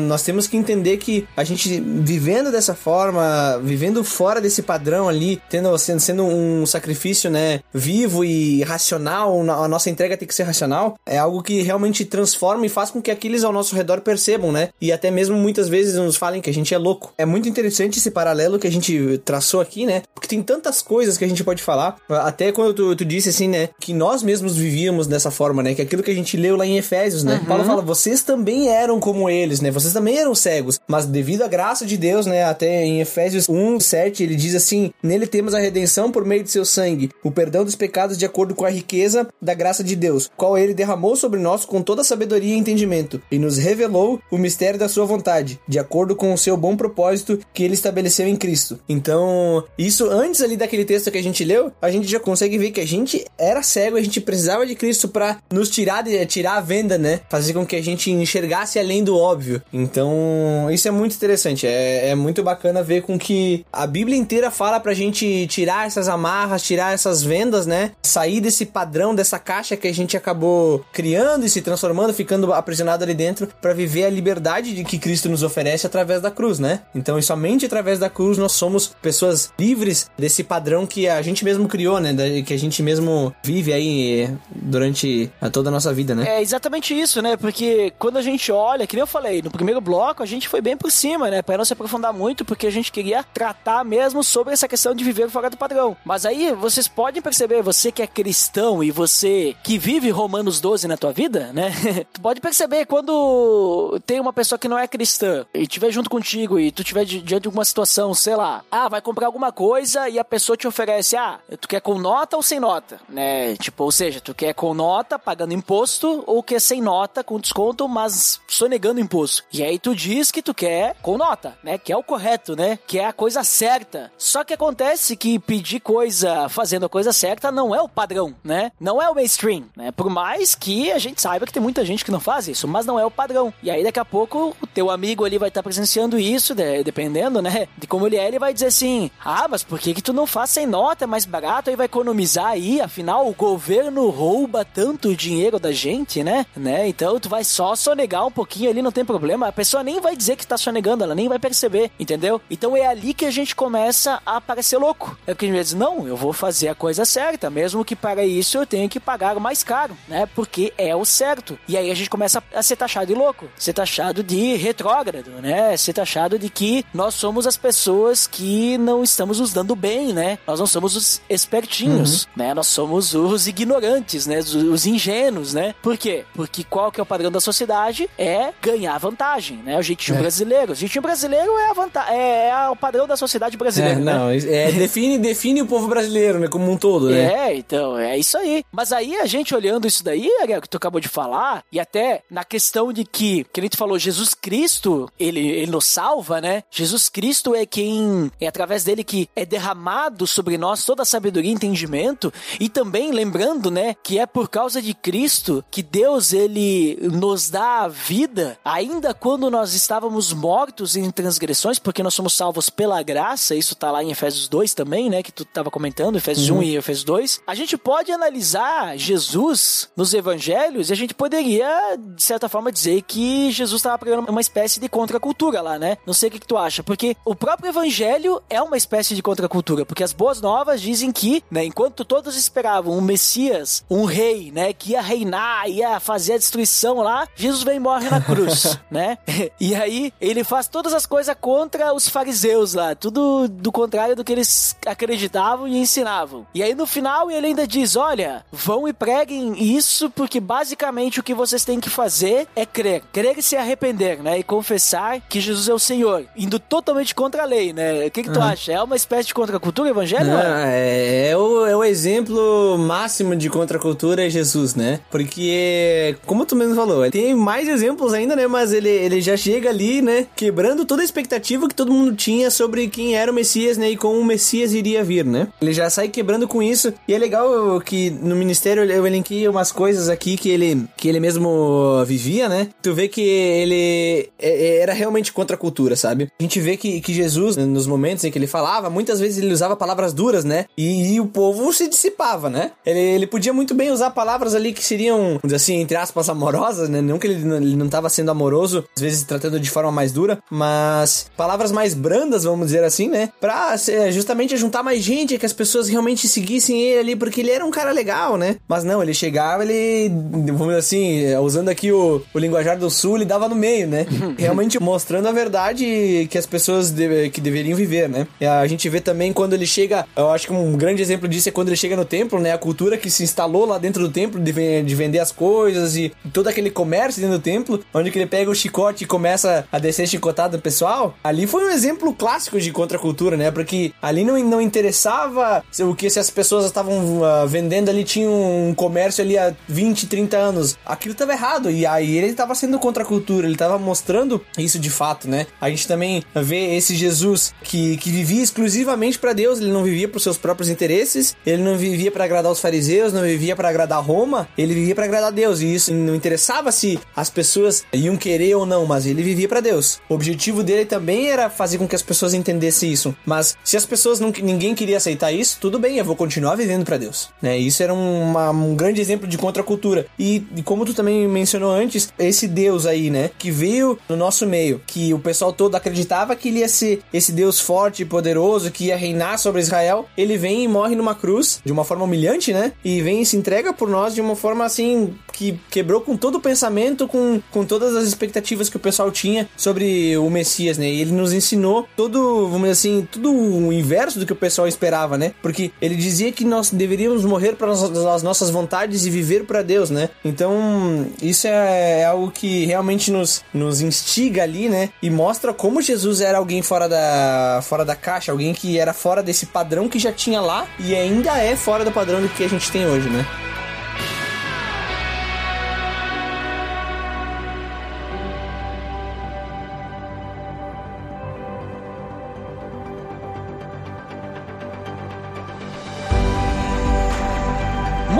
nós temos que entender que a gente vivendo dessa forma, vivendo fora desse padrão ali, tendo sendo, sendo um sacrifício, né, vivo e racional, a nossa entrega tem que ser racional, é algo que realmente transforma e faz com que aqueles ao nosso redor percebam, né? E até mesmo muitas vezes nos falem que a gente é louco. É muito interessante esse paralelo que a gente traçou aqui, né? Porque tem tantas coisas que a gente pode falar. Até quando tu, tu disse assim, né, que nós mesmos vivíamos dessa forma, né? Que aquilo que a gente leu lá em Efésios, né? Uhum. Paulo fala, vocês também eram como eles, né? Vocês também eram cegos, mas devido à graça de Deus, né? Até em Efésios 1, 7, ele diz assim: Nele temos a redenção por meio de seu sangue, o perdão dos pecados de acordo com a riqueza da graça de Deus, qual ele derramou sobre nós com toda sabedoria e entendimento, e nos revelou o mistério da sua vontade, de acordo com o seu bom propósito que ele estabeleceu em Cristo. Então, isso antes ali daquele texto que a gente leu, a gente já consegue ver que a gente era cego, a gente precisava de Cristo para nos tirar de tirar a venda, né? Fazer com que a gente enxergasse além além do óbvio. Então, isso é muito interessante. É, é muito bacana ver com que a Bíblia inteira fala pra gente tirar essas amarras, tirar essas vendas, né? Sair desse padrão, dessa caixa que a gente acabou criando e se transformando, ficando aprisionado ali dentro, para viver a liberdade de que Cristo nos oferece através da cruz, né? Então, e somente através da cruz nós somos pessoas livres desse padrão que a gente mesmo criou, né? Que a gente mesmo vive aí durante toda a nossa vida, né? É exatamente isso, né? Porque quando a gente olha, que nem eu falei, no primeiro bloco a gente foi bem por cima, né? Para não se aprofundar muito, porque a gente queria tratar mesmo sobre essa questão de viver fora do padrão. Mas aí vocês podem perceber, você que é cristão e você que vive Romanos 12 na tua vida, né? tu pode perceber quando tem uma pessoa que não é cristã e estiver junto contigo e tu estiver diante de alguma situação, sei lá, ah, vai comprar alguma coisa e a pessoa te oferece, ah, tu quer com nota ou sem nota, né? Tipo, ou seja, tu quer com nota, pagando imposto, ou quer sem nota, com desconto, mas sonegando imposto. E aí tu diz que tu quer com nota, né? Que é o correto, né? Que é a coisa certa. Só que acontece que pedir coisa fazendo a coisa certa não é o padrão, né? Não é o mainstream, né? Por mais que a gente saiba que tem muita gente que não faz isso, mas não é o padrão. E aí daqui a pouco o teu amigo ali vai estar tá presenciando isso, né? dependendo, né? De como ele é, ele vai dizer assim: "Ah, mas por que que tu não faz sem nota? É mais barato, aí vai economizar aí, afinal o governo rouba tanto dinheiro da gente, né? Né? Então tu vai só sonegar um pouquinho ali, não tem problema. A pessoa nem vai dizer que tá sonegando, ela nem vai perceber, entendeu? Então é ali que a gente começa a parecer louco. É que a gente diz, não, eu vou fazer a coisa certa, mesmo que para isso eu tenha que pagar mais caro, né? Porque é o certo. E aí a gente começa a ser taxado de louco, ser taxado de retrógrado, né? Ser taxado de que nós somos as pessoas que não estamos nos dando bem, né? Nós não somos os espertinhos, uhum. né? Nós somos os ignorantes, né? Os, os ingênuos, né? Por quê? Porque qual que é o padrão da sociedade? É ganhar vantagem, né? O jeitinho é. brasileiro. O jeitinho brasileiro é, a vantagem, é, é o padrão da sociedade brasileira, é, né? Não, é, define, define o povo brasileiro, né? Como um todo, né? É, então, é isso aí. Mas aí a gente olhando isso daí, Ariel, que tu acabou de falar, e até na questão de que, que a gente falou, Jesus Cristo, ele, ele nos salva, né? Jesus Cristo é quem, é através dele que é derramado sobre nós toda a sabedoria e entendimento, e também lembrando, né, que é por causa de Cristo que Deus, ele nos dá a vida, ainda quando nós estávamos mortos em transgressões, porque nós somos salvos pela graça, isso tá lá em Efésios 2 também, né, que tu estava comentando, Efésios uhum. 1 e Efésios 2. A gente pode analisar Jesus nos evangelhos e a gente poderia, de certa forma, dizer que Jesus estava pregando uma espécie de contracultura lá, né? Não sei o que, que tu acha, porque o próprio evangelho é uma espécie de contracultura, porque as boas novas dizem que, né, enquanto todos esperavam um Messias, um rei, né, que ia reinar, ia fazer a destruição lá, Jesus vem e morre na cruz, né? E aí ele faz todas as coisas contra os fariseus lá, tudo do contrário do que eles acreditavam e ensinavam. E aí no final ele ainda diz: "Olha, vão e preguem isso porque basicamente o que vocês têm que fazer é crer, crer e se arrepender, né, e confessar que Jesus é o Senhor, indo totalmente contra a lei, né? O que, que tu uhum. acha? É uma espécie de contracultura evangelho? Não, é, é, o, é o exemplo máximo de contracultura é Jesus, né? Porque, como tu mesmo falou, tem mais exemplos ainda, né? Mas ele, ele já chega ali, né? Quebrando toda a expectativa que todo mundo tinha sobre quem era o Messias, né? E como o Messias iria vir, né? Ele já sai quebrando com isso. E é legal que no ministério eu elenquei umas coisas aqui que ele, que ele mesmo vivia, né? Tu vê que ele é, é, era realmente contra a cultura, sabe? A gente vê que, que Jesus, nos momentos em que ele falava, muitas vezes ele usava palavras duras, né? E, e o povo se dissipava, né? Ele, ele podia muito bem usar palavras ali que seriam, assim, entre aspas, amorosas, né? Não que ele, ele não estava sendo amoroso, às vezes tratando de forma mais dura, mas palavras mais brandas, vamos dizer assim, né? Pra justamente juntar mais gente, que as pessoas realmente seguissem ele ali, porque ele era um cara legal, né? Mas não, ele chegava, ele, vamos dizer assim, usando aqui o, o linguajar do sul, ele dava no meio, né? realmente mostrando a verdade que as pessoas que deveriam viver, né? E a gente vê também quando ele chega, eu acho que um grande exemplo disso é quando ele chega no templo, né? A cultura que se instalou lá dentro do templo de, de vender as coisas e todo aquele comércio dentro do templo, onde que ele pega o chicote e começa a descer chicotado do pessoal. Ali foi um exemplo clássico de contracultura, né? Porque ali não, não interessava o que se as pessoas estavam uh, vendendo ali, tinha um comércio ali há 20, 30 anos. Aquilo estava errado. E aí ele estava sendo contracultura, ele estava mostrando isso de fato, né? A gente também vê esse Jesus que, que vivia exclusivamente para Deus, ele não vivia para seus próprios interesses, ele não vivia para agradar os fariseus, não vivia para agradar Roma, ele vivia para agradar Deus. E isso não interessava se as pessoas iam querer ou não, mas ele vivia para Deus. O objetivo dele também era fazer com que as pessoas entendessem isso. Mas se as pessoas não ninguém queria aceitar isso, tudo bem, eu vou continuar vivendo para Deus. Né? Isso era uma, um grande exemplo de contracultura. E, e como tu também mencionou antes, esse Deus aí, né, que veio no nosso meio, que o pessoal todo acreditava que ele ia ser esse Deus forte e poderoso que ia reinar sobre Israel, ele vem e morre numa cruz de uma forma humilhante, né? E vem e se entrega por nós de uma forma assim que quebrou com todo o pensamento, com, com todas as expectativas que o pessoal tinha sobre o Messias, né? E ele nos ensinou todo, vamos dizer assim, tudo o inverso do que o pessoal esperava, né? Porque ele dizia que nós deveríamos morrer para as nossas vontades e viver para Deus, né? Então, isso é, é algo que realmente nos, nos instiga ali, né? E mostra como Jesus era alguém fora da, fora da caixa, alguém que era fora desse padrão que já tinha lá e ainda é fora do padrão do que a gente tem hoje, né?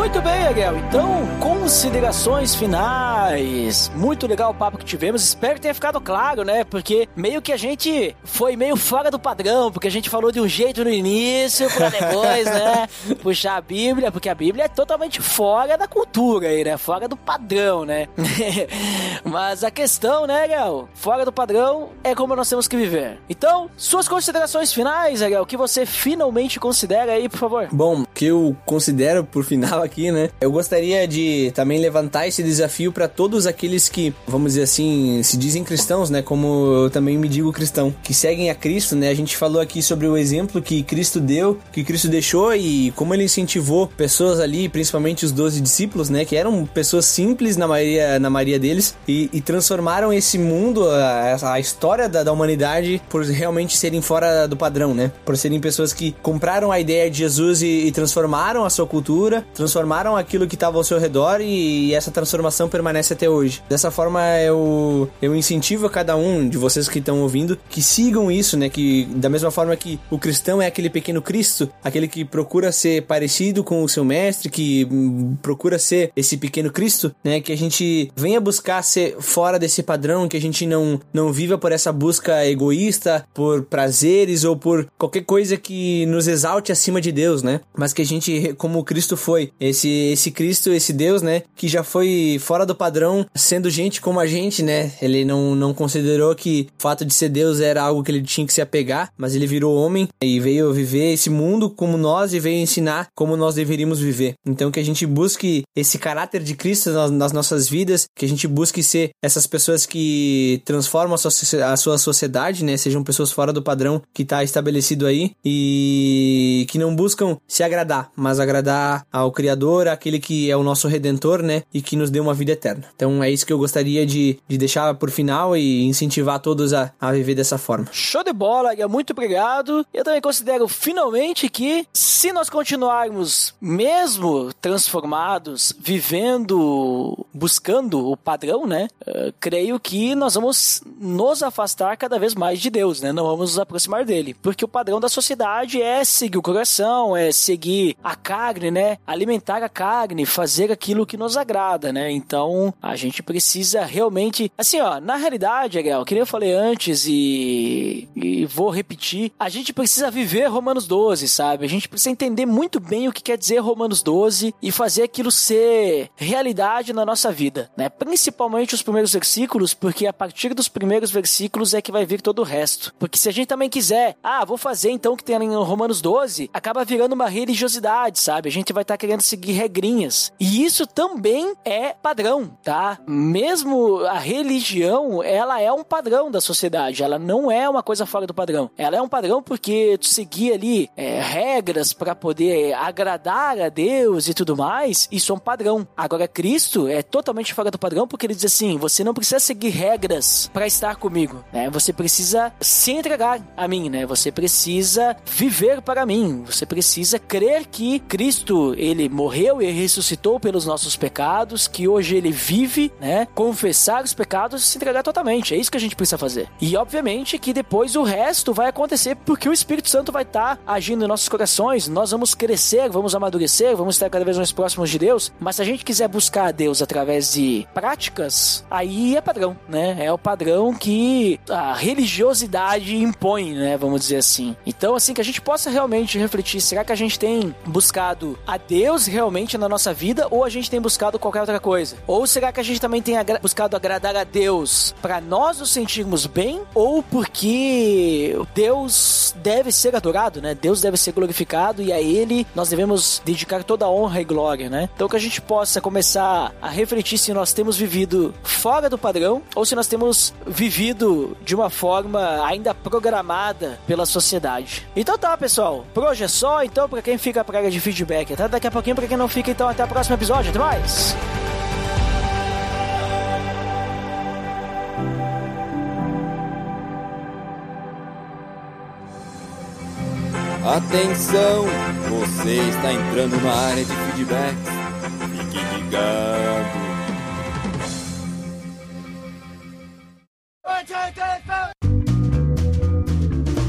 Muito bem, Ariel. Então, considerações finais. Muito legal o papo que tivemos. Espero que tenha ficado claro, né? Porque meio que a gente foi meio fora do padrão, porque a gente falou de um jeito no início, pra depois, né? Puxar a Bíblia, porque a Bíblia é totalmente fora da cultura aí, né? Fora do padrão, né? Mas a questão, né, Ariel? Fora do padrão é como nós temos que viver. Então, suas considerações finais, Ariel, que você finalmente considera aí, por favor. Bom, o que eu considero por final aqui aqui, né? Eu gostaria de também levantar esse desafio para todos aqueles que, vamos dizer assim, se dizem cristãos, né? Como eu também me digo cristão, que seguem a Cristo, né? A gente falou aqui sobre o exemplo que Cristo deu, que Cristo deixou e como ele incentivou pessoas ali, principalmente os 12 discípulos, né? Que eram pessoas simples na maioria, na maioria deles e, e transformaram esse mundo, a, a história da, da humanidade, por realmente serem fora do padrão, né? Por serem pessoas que compraram a ideia de Jesus e, e transformaram a sua cultura, transformaram aquilo que estava ao seu redor e essa transformação permanece até hoje. Dessa forma, eu, eu incentivo a cada um de vocês que estão ouvindo que sigam isso, né? Que da mesma forma que o cristão é aquele pequeno Cristo, aquele que procura ser parecido com o seu mestre, que hum, procura ser esse pequeno Cristo, né? Que a gente venha buscar ser fora desse padrão, que a gente não, não viva por essa busca egoísta, por prazeres ou por qualquer coisa que nos exalte acima de Deus, né? Mas que a gente, como Cristo foi, esse, esse Cristo, esse Deus, né? Que já foi fora do padrão, sendo gente como a gente, né? Ele não, não considerou que o fato de ser Deus era algo que ele tinha que se apegar, mas ele virou homem e veio viver esse mundo como nós e veio ensinar como nós deveríamos viver. Então que a gente busque esse caráter de Cristo nas, nas nossas vidas, que a gente busque ser essas pessoas que transformam a sua, a sua sociedade, né? Sejam pessoas fora do padrão que está estabelecido aí e que não buscam se agradar, mas agradar ao Criador Criador, aquele que é o nosso Redentor, né? E que nos deu uma vida eterna. Então é isso que eu gostaria de, de deixar por final e incentivar todos a, a viver dessa forma. Show de bola, Guia. Muito obrigado. Eu também considero finalmente que se nós continuarmos mesmo transformados, vivendo, buscando o padrão, né? Uh, creio que nós vamos nos afastar cada vez mais de Deus, né? Não vamos nos aproximar dele. Porque o padrão da sociedade é seguir o coração, é seguir a carne, né? Alimentar a carne, fazer aquilo que nos agrada, né? Então a gente precisa realmente, assim, ó, na realidade, Ariel, que nem eu falei antes e, e vou repetir, a gente precisa viver Romanos 12, sabe? A gente precisa entender muito bem o que quer dizer Romanos 12 e fazer aquilo ser realidade na nossa vida, né? Principalmente os primeiros versículos, porque a partir dos primeiros versículos é que vai vir todo o resto. Porque se a gente também quiser, ah, vou fazer então o que tem em Romanos 12, acaba virando uma religiosidade, sabe? A gente vai estar tá querendo seguir seguir regrinhas. E isso também é padrão, tá? Mesmo a religião, ela é um padrão da sociedade. Ela não é uma coisa fora do padrão. Ela é um padrão porque tu seguir ali é, regras para poder agradar a Deus e tudo mais, isso é um padrão. Agora, Cristo é totalmente fora do padrão porque ele diz assim: você não precisa seguir regras para estar comigo, né? Você precisa se entregar a mim, né? Você precisa viver para mim. Você precisa crer que Cristo, ele morreu e ressuscitou pelos nossos pecados, que hoje ele vive, né? Confessar os pecados e se entregar totalmente. É isso que a gente precisa fazer. E obviamente que depois o resto vai acontecer porque o Espírito Santo vai estar tá agindo em nossos corações, nós vamos crescer, vamos amadurecer, vamos estar cada vez mais próximos de Deus. Mas se a gente quiser buscar a Deus através de práticas, aí é padrão, né? É o padrão que a religiosidade impõe, né? Vamos dizer assim. Então, assim, que a gente possa realmente refletir: será que a gente tem buscado a Deus realmente na nossa vida ou a gente tem buscado qualquer outra coisa? Ou será que a gente também tem agra buscado agradar a Deus para nós nos sentirmos bem ou porque Deus deve ser adorado, né? Deus deve ser glorificado e a Ele nós devemos dedicar toda a honra e glória, né? Então que a gente possa começar a refletir se nós temos vivido fora do padrão ou se nós temos vivido de uma forma ainda programada pela sociedade. Então tá, pessoal. Por hoje é só. Então, para quem fica pra área de feedback, até daqui a pouquinho. Para quem não fica, então, até o próximo episódio. Até mais! Atenção! Você está entrando na área de feedbacks. Fique ligado!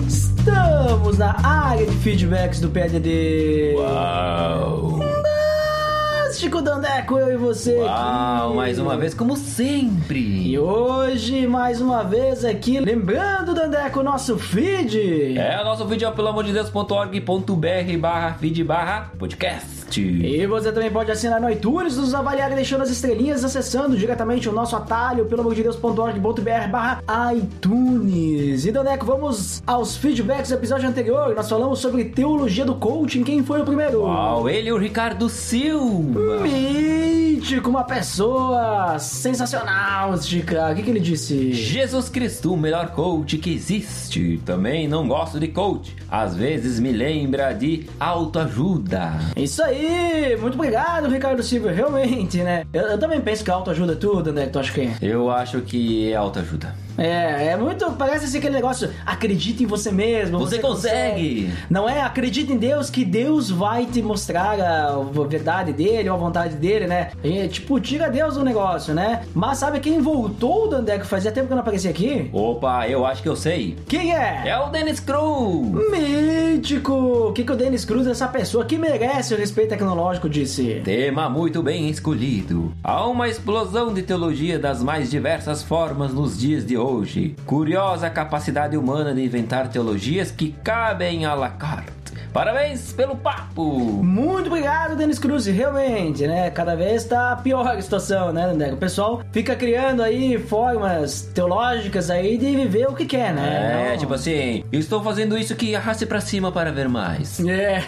Estamos na área de feedbacks do PDD. Uau! Chico Dandeco, eu e você. Uau, aqui. mais uma vez, como sempre. E hoje, mais uma vez aqui, lembrando, Dandeco, nosso feed. É, o nosso vídeo é pelo amor de Deus.org.br barra feed barra podcast. E você também pode assinar no iTunes, nos avaliar deixando as estrelinhas, acessando diretamente o nosso atalho, pelo amor de Deus.org.br barra iTunes. E Dandeco, vamos aos feedbacks do episódio anterior. Nós falamos sobre teologia do coaching. Quem foi o primeiro? Uau, ele, o Ricardo Silva. Mítico, uma pessoa sensacional, Chica. O que, que ele disse? Jesus Cristo, o melhor coach que existe. Também não gosto de coach. Às vezes me lembra de autoajuda. Isso aí, muito obrigado, Ricardo Silva. Realmente, né? Eu, eu também penso que autoajuda é tudo, né? Tu acha que é? Eu acho que é autoajuda. É, é muito. Parece assim aquele negócio. Acredita em você mesmo. Você consegue. Não é? Acredita em Deus que Deus vai te mostrar a, verdade dele, ou a vontade dele, né? E, tipo, tira Deus do negócio, né? Mas sabe quem voltou, Dandeco? Fazia tempo que eu não aparecia aqui? Opa, eu acho que eu sei. Quem é? É o Dennis Cruz. Mítico! O que, que o Dennis Cruz é essa pessoa que merece o respeito tecnológico, disse? Tema muito bem escolhido. Há uma explosão de teologia das mais diversas formas nos dias de hoje. Curiosa capacidade humana de inventar teologias que cabem à la carte. Parabéns pelo papo! Muito obrigado, Denis Cruz. Realmente, né? Cada vez tá pior a situação, né, Dandeco? O pessoal fica criando aí formas teológicas aí de viver o que quer, né? É, Não- tipo assim, eu estou fazendo isso que arraste pra cima para ver mais. É.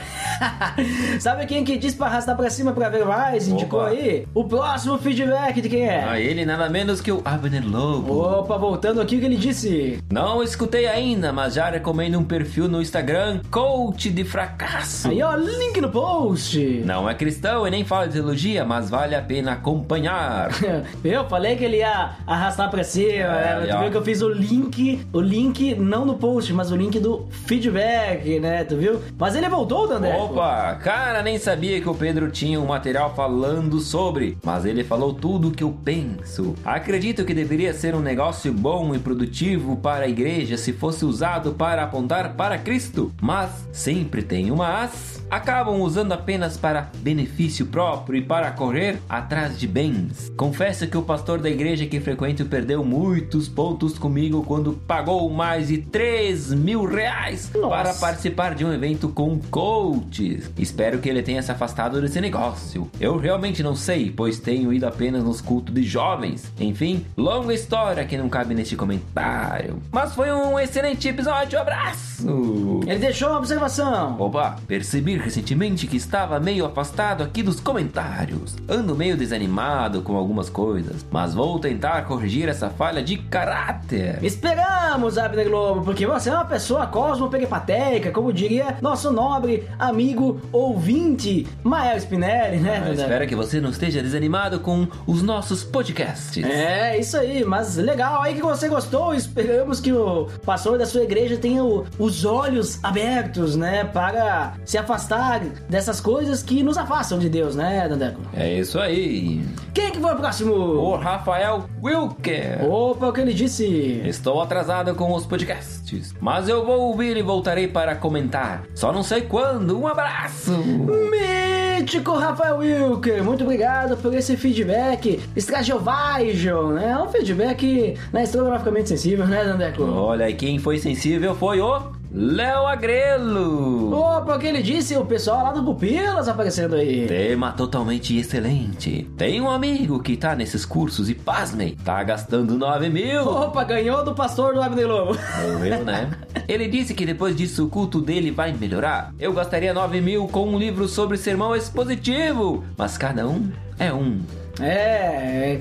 Sabe quem que disse pra arrastar pra cima pra ver mais? Indicou Opa. aí? O próximo feedback de quem é? A ele nada menos que o Abner Lobo. Opa, voltando aqui o que ele disse. Não escutei ainda, mas já recomendo um perfil no Instagram, Coach de Fracasso. Aí, ó, link no post. Não é cristão e nem fala de teologia, mas vale a pena acompanhar. Eu falei que ele ia arrastar pra cima. É, aí, tu viu que eu fiz o link, o link não no post, mas o link do feedback, né? Tu viu? Mas ele voltou, Dandeco. Opa, cara, nem sabia que o Pedro tinha um material falando sobre, mas ele falou tudo o que eu penso. Acredito que deveria ser um negócio bom e produtivo para a igreja se fosse usado para apontar para Cristo, mas sempre tem uma as. Acabam usando apenas para benefício próprio e para correr atrás de bens. Confesso que o pastor da igreja que frequento perdeu muitos pontos comigo quando pagou mais de 3 mil reais Nossa. para participar de um evento com coaches. Espero que ele tenha se afastado desse negócio. Eu realmente não sei, pois tenho ido apenas nos cultos de jovens. Enfim, longa história que não cabe neste comentário. Mas foi um excelente episódio, abraço! Ele deixou uma observação. Opa, percebi recentemente que estava meio afastado aqui dos comentários. Ando meio desanimado com algumas coisas, mas vou tentar corrigir essa falha de caráter. Esperamos, Abner Globo, porque você é uma pessoa cosmoperepatéica, como diria nosso nobre amigo ouvinte, Mael Spinelli, né, Eu Dandeco? espero que você não esteja desanimado com os nossos podcasts. É, isso aí, mas legal aí que você gostou. Esperamos que o pastor da sua igreja tenha o- os olhos abertos, né, para se afastar afastar dessas coisas que nos afastam de Deus, né, Dandeco? É isso aí. Quem que foi o próximo? O Rafael Wilker. Opa, o que ele disse? Estou atrasado com os podcasts, mas eu vou ouvir e voltarei para comentar. Só não sei quando. Um abraço. Mítico Rafael Wilker, muito obrigado por esse feedback Strajovision, né? É um feedback né, estrogonoficamente sensível, né, Dandeco? Olha, e quem foi sensível foi o Léo Agrelo. Opa, o que ele disse? O pessoal lá do Pupilas aparecendo aí. Tema totalmente excelente. Tem um amigo que tá nesses cursos e, pasmem, tá gastando 9 mil. Opa, ganhou do pastor do Abner Lobo. Morreu, né? Ele disse que depois disso o culto dele vai melhorar. Eu gastaria 9 mil com um livro sobre sermão expositivo, mas cada um é um. É,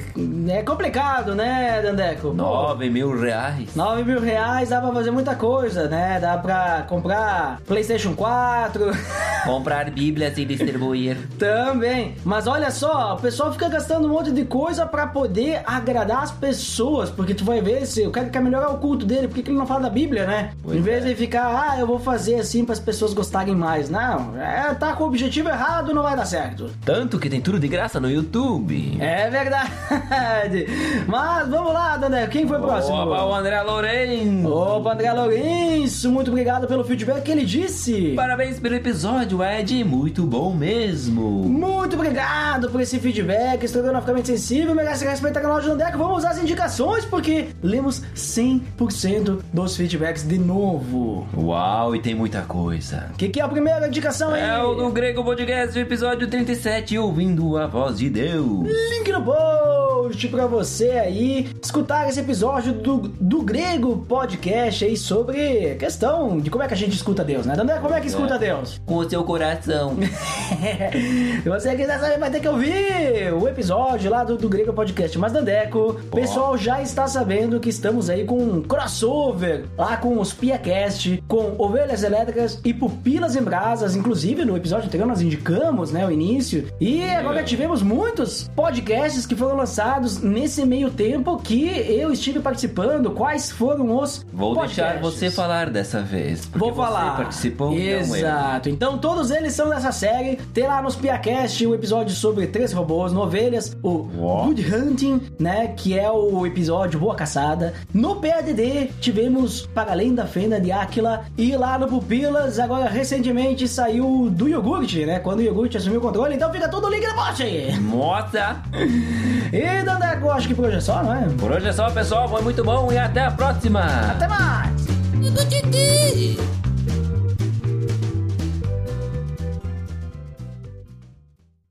é complicado, né, Dandeco? Pô, 9 mil reais. 9 mil reais dá pra fazer muita coisa, né? Dá pra comprar PlayStation 4. Comprar bíblias e distribuir. Também. Mas olha só, o pessoal fica gastando um monte de coisa pra poder agradar as pessoas. Porque tu vai ver se o cara quer melhorar o culto dele, por que que ele não fala da Bíblia, né? Pois em vez é. de ficar, ah, eu vou fazer assim para as pessoas gostarem mais. Não, é, tá com o objetivo errado, não vai dar certo. Tanto que tem tudo de graça no YouTube. É verdade. Mas vamos lá, Dandé, quem foi o próximo? Opa, o André Lourenço. Opa, André Lourenço, muito obrigado pelo feedback que ele disse. Parabéns pelo episódio, Ed. Muito bom mesmo. Muito obrigado por esse feedback, estrogonoficamente sensível, merece respeito ao canal de Dandeco. Vamos às indicações, porque lemos 100% dos feedbacks de novo. Uau, e tem muita coisa. O que, que é a primeira indicação aí? É o do Grego Podcast, episódio 37, ouvindo a voz de Deus. Link no post pra você aí escutar esse episódio do, do Grego Podcast aí sobre a questão de como é que a gente escuta Deus, né? Dandé, como é que escuta Deus? Com o seu coração. Se você quiser saber, vai ter que ouvir o episódio lá do, do Grego Podcast. Mas, Dandeco, o pessoal já está sabendo que estamos aí com um crossover lá com os PiaCast, com Ovelhas Elétricas e Pupilas em Brasas. Inclusive, no episódio anterior nós indicamos, né, o início. E agora tivemos muitos podcasts que foram lançados nesse meio tempo que eu estive participando. Quais foram os Vou deixar podcasts? você falar dessa vez. Vou falar. Você participou, eu. Exato. Então todos eles são dessa série. Tem lá nos Piacast o episódio sobre três robôs, novelhas, o Ó. Good Hunting, né? Que é o episódio Boa Caçada. No PADD tivemos Para Além da Fenda de Áquila. E lá no Pupilas, agora recentemente saiu do iogurte, né? Quando o iogurte assumiu o controle. Então fica tudo link no post aí. Mostra! E Dandeco, acho que por hoje é só, não é? Por hoje é só, pessoal. Foi muito bom e até a próxima! Até mais!